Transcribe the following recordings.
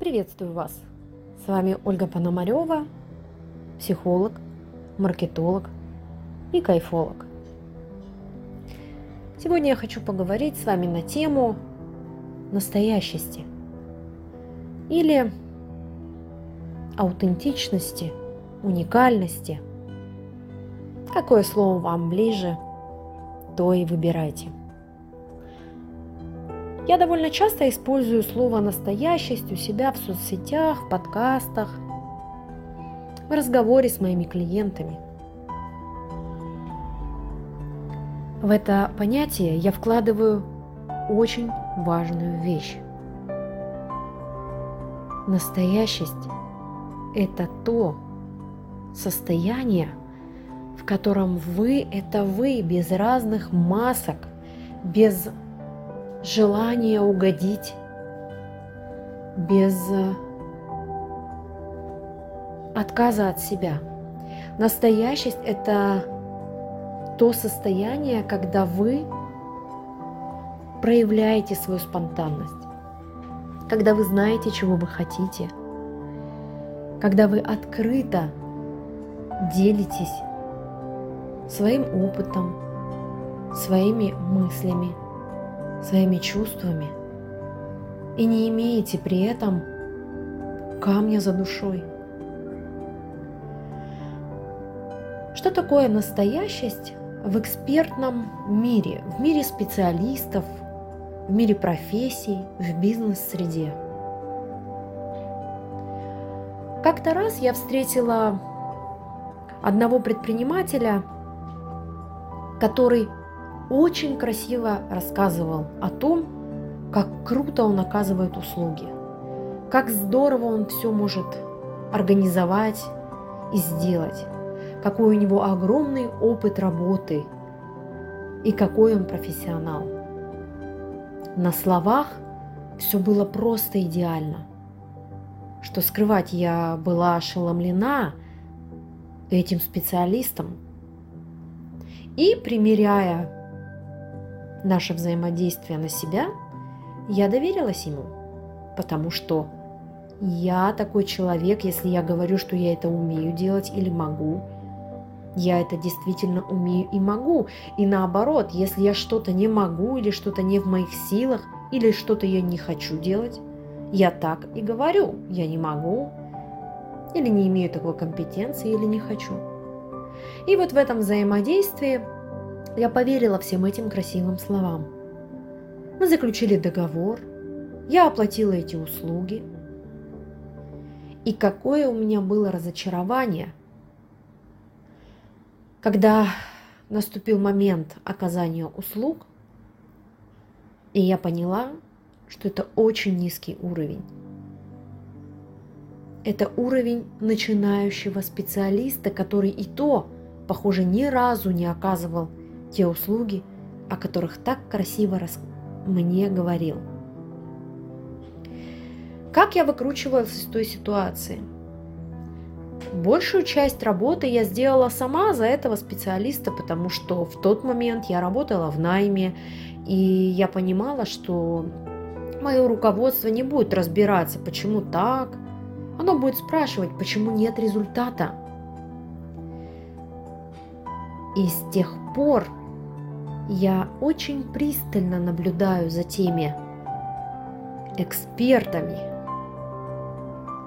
Приветствую вас! С вами Ольга Пономарева, психолог, маркетолог и кайфолог. Сегодня я хочу поговорить с вами на тему настоящести или аутентичности, уникальности. Какое слово вам ближе, то и выбирайте – я довольно часто использую слово «настоящесть» у себя в соцсетях, в подкастах, в разговоре с моими клиентами. В это понятие я вкладываю очень важную вещь. Настоящесть – это то состояние, в котором вы – это вы без разных масок, без желание угодить, без э, отказа от себя. Настоящесть – это то состояние, когда вы проявляете свою спонтанность, когда вы знаете, чего вы хотите, когда вы открыто делитесь своим опытом, своими мыслями – своими чувствами и не имеете при этом камня за душой. Что такое настоящесть в экспертном мире, в мире специалистов, в мире профессий, в бизнес-среде? Как-то раз я встретила одного предпринимателя, который очень красиво рассказывал о том, как круто он оказывает услуги, как здорово он все может организовать и сделать, какой у него огромный опыт работы и какой он профессионал. На словах все было просто идеально. Что скрывать, я была ошеломлена этим специалистом. И примеряя наше взаимодействие на себя, я доверилась ему, потому что я такой человек, если я говорю, что я это умею делать или могу, я это действительно умею и могу. И наоборот, если я что-то не могу или что-то не в моих силах, или что-то я не хочу делать, я так и говорю, я не могу, или не имею такой компетенции, или не хочу. И вот в этом взаимодействии я поверила всем этим красивым словам. Мы заключили договор, я оплатила эти услуги. И какое у меня было разочарование, когда наступил момент оказания услуг, и я поняла, что это очень низкий уровень. Это уровень начинающего специалиста, который и то, похоже, ни разу не оказывал те услуги, о которых так красиво рас... мне говорил. Как я выкручивалась из той ситуации? Большую часть работы я сделала сама за этого специалиста, потому что в тот момент я работала в найме, и я понимала, что мое руководство не будет разбираться, почему так. Оно будет спрашивать, почему нет результата. И с тех пор я очень пристально наблюдаю за теми экспертами,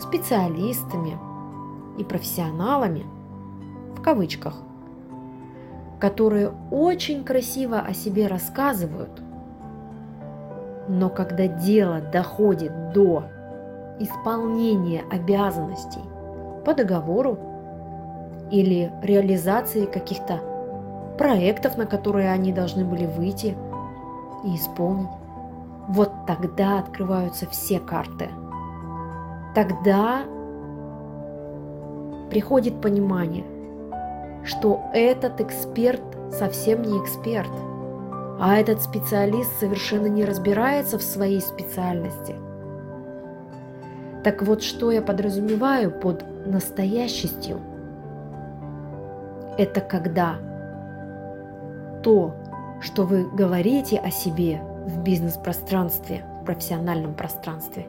специалистами и профессионалами, в кавычках, которые очень красиво о себе рассказывают, но когда дело доходит до исполнения обязанностей по договору или реализации каких-то проектов, на которые они должны были выйти и исполнить. Вот тогда открываются все карты. Тогда приходит понимание, что этот эксперт совсем не эксперт, а этот специалист совершенно не разбирается в своей специальности. Так вот, что я подразумеваю под настоящестью? Это когда то, что вы говорите о себе в бизнес-пространстве, в профессиональном пространстве,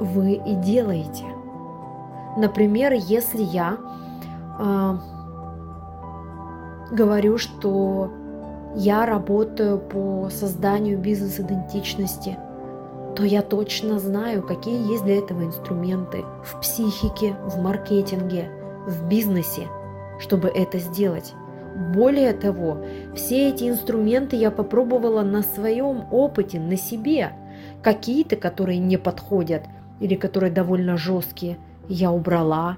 вы и делаете. Например, если я э, говорю, что я работаю по созданию бизнес-идентичности, то я точно знаю, какие есть для этого инструменты в психике, в маркетинге, в бизнесе, чтобы это сделать. Более того, все эти инструменты я попробовала на своем опыте, на себе. Какие-то, которые не подходят или которые довольно жесткие, я убрала.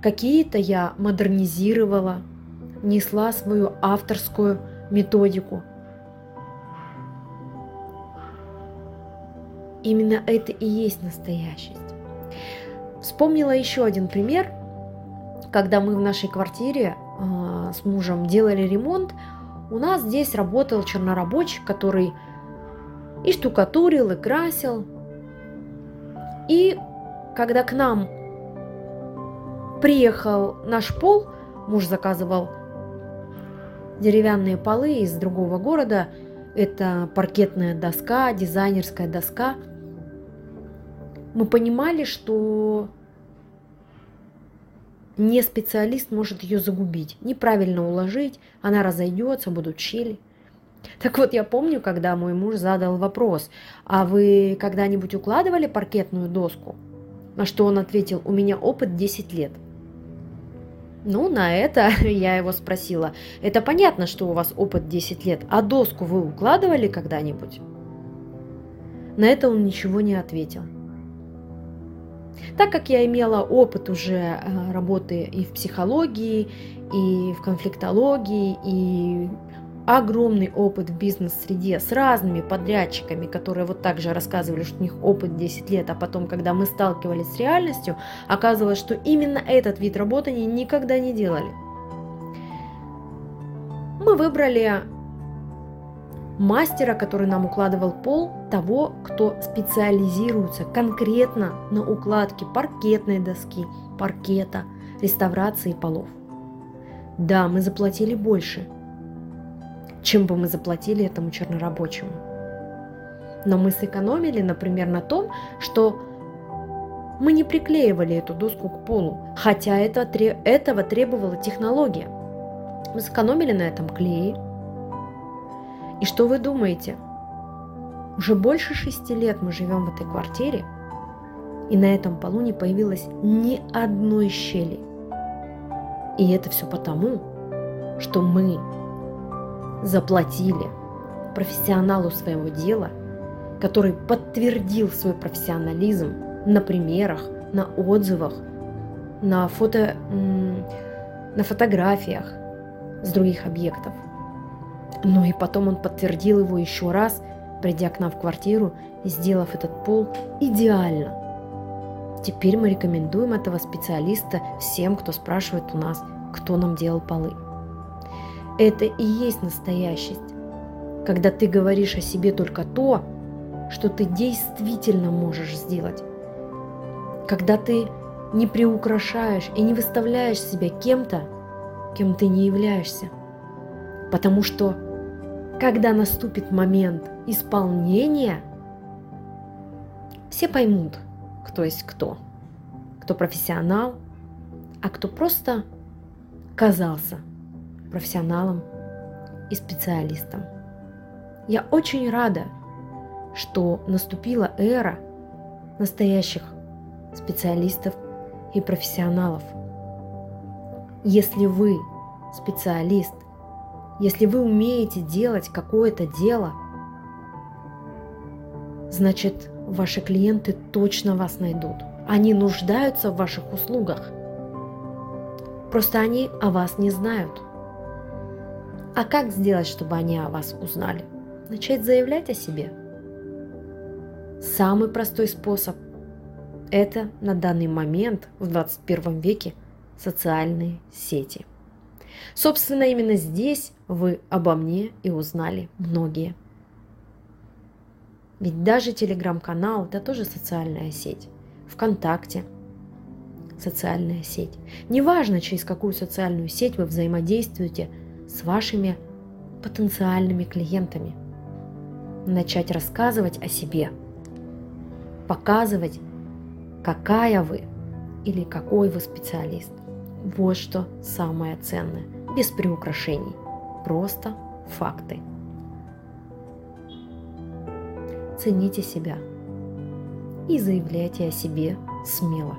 Какие-то я модернизировала, несла свою авторскую методику. Именно это и есть настоящесть. Вспомнила еще один пример, когда мы в нашей квартире э, с мужем делали ремонт, у нас здесь работал чернорабочий, который и штукатурил, и красил. И когда к нам приехал наш пол, муж заказывал деревянные полы из другого города. Это паркетная доска, дизайнерская доска. Мы понимали, что не специалист может ее загубить, неправильно уложить, она разойдется, будут щели. Так вот, я помню, когда мой муж задал вопрос, а вы когда-нибудь укладывали паркетную доску? На что он ответил, у меня опыт 10 лет – ну, на это я его спросила. Это понятно, что у вас опыт 10 лет, а доску вы укладывали когда-нибудь? На это он ничего не ответил. Так как я имела опыт уже э, работы и в психологии, и в конфликтологии, и огромный опыт в бизнес-среде с разными подрядчиками, которые вот так же рассказывали, что у них опыт 10 лет, а потом, когда мы сталкивались с реальностью, оказывалось, что именно этот вид работы они никогда не делали. Мы выбрали мастера, который нам укладывал пол, того, кто специализируется конкретно на укладке паркетной доски, паркета, реставрации полов. Да, мы заплатили больше – чем бы мы заплатили этому чернорабочему. Но мы сэкономили, например, на том, что мы не приклеивали эту доску к полу, хотя это, этого требовала технология. Мы сэкономили на этом клее. И что вы думаете? Уже больше шести лет мы живем в этой квартире, и на этом полу не появилось ни одной щели. И это все потому, что мы заплатили профессионалу своего дела, который подтвердил свой профессионализм на примерах, на отзывах, на, фото, на фотографиях с других объектов. Ну и потом он подтвердил его еще раз, придя к нам в квартиру и сделав этот пол идеально. Теперь мы рекомендуем этого специалиста всем, кто спрашивает у нас, кто нам делал полы. Это и есть настоящесть, когда ты говоришь о себе только то, что ты действительно можешь сделать. Когда ты не приукрашаешь и не выставляешь себя кем-то, кем ты не являешься. Потому что, когда наступит момент исполнения, все поймут, кто есть кто. Кто профессионал, а кто просто казался профессионалом и специалистом. Я очень рада, что наступила эра настоящих специалистов и профессионалов. Если вы специалист, если вы умеете делать какое-то дело, значит, ваши клиенты точно вас найдут. Они нуждаются в ваших услугах. Просто они о вас не знают. А как сделать, чтобы они о вас узнали? Начать заявлять о себе. Самый простой способ – это на данный момент в 21 веке социальные сети. Собственно, именно здесь вы обо мне и узнали многие. Ведь даже телеграм-канал – это тоже социальная сеть. ВКонтакте – социальная сеть. Неважно, через какую социальную сеть вы взаимодействуете – с вашими потенциальными клиентами. Начать рассказывать о себе, показывать какая вы или какой вы специалист. Вот что самое ценное, без приукрашений, просто факты. Цените себя и заявляйте о себе смело.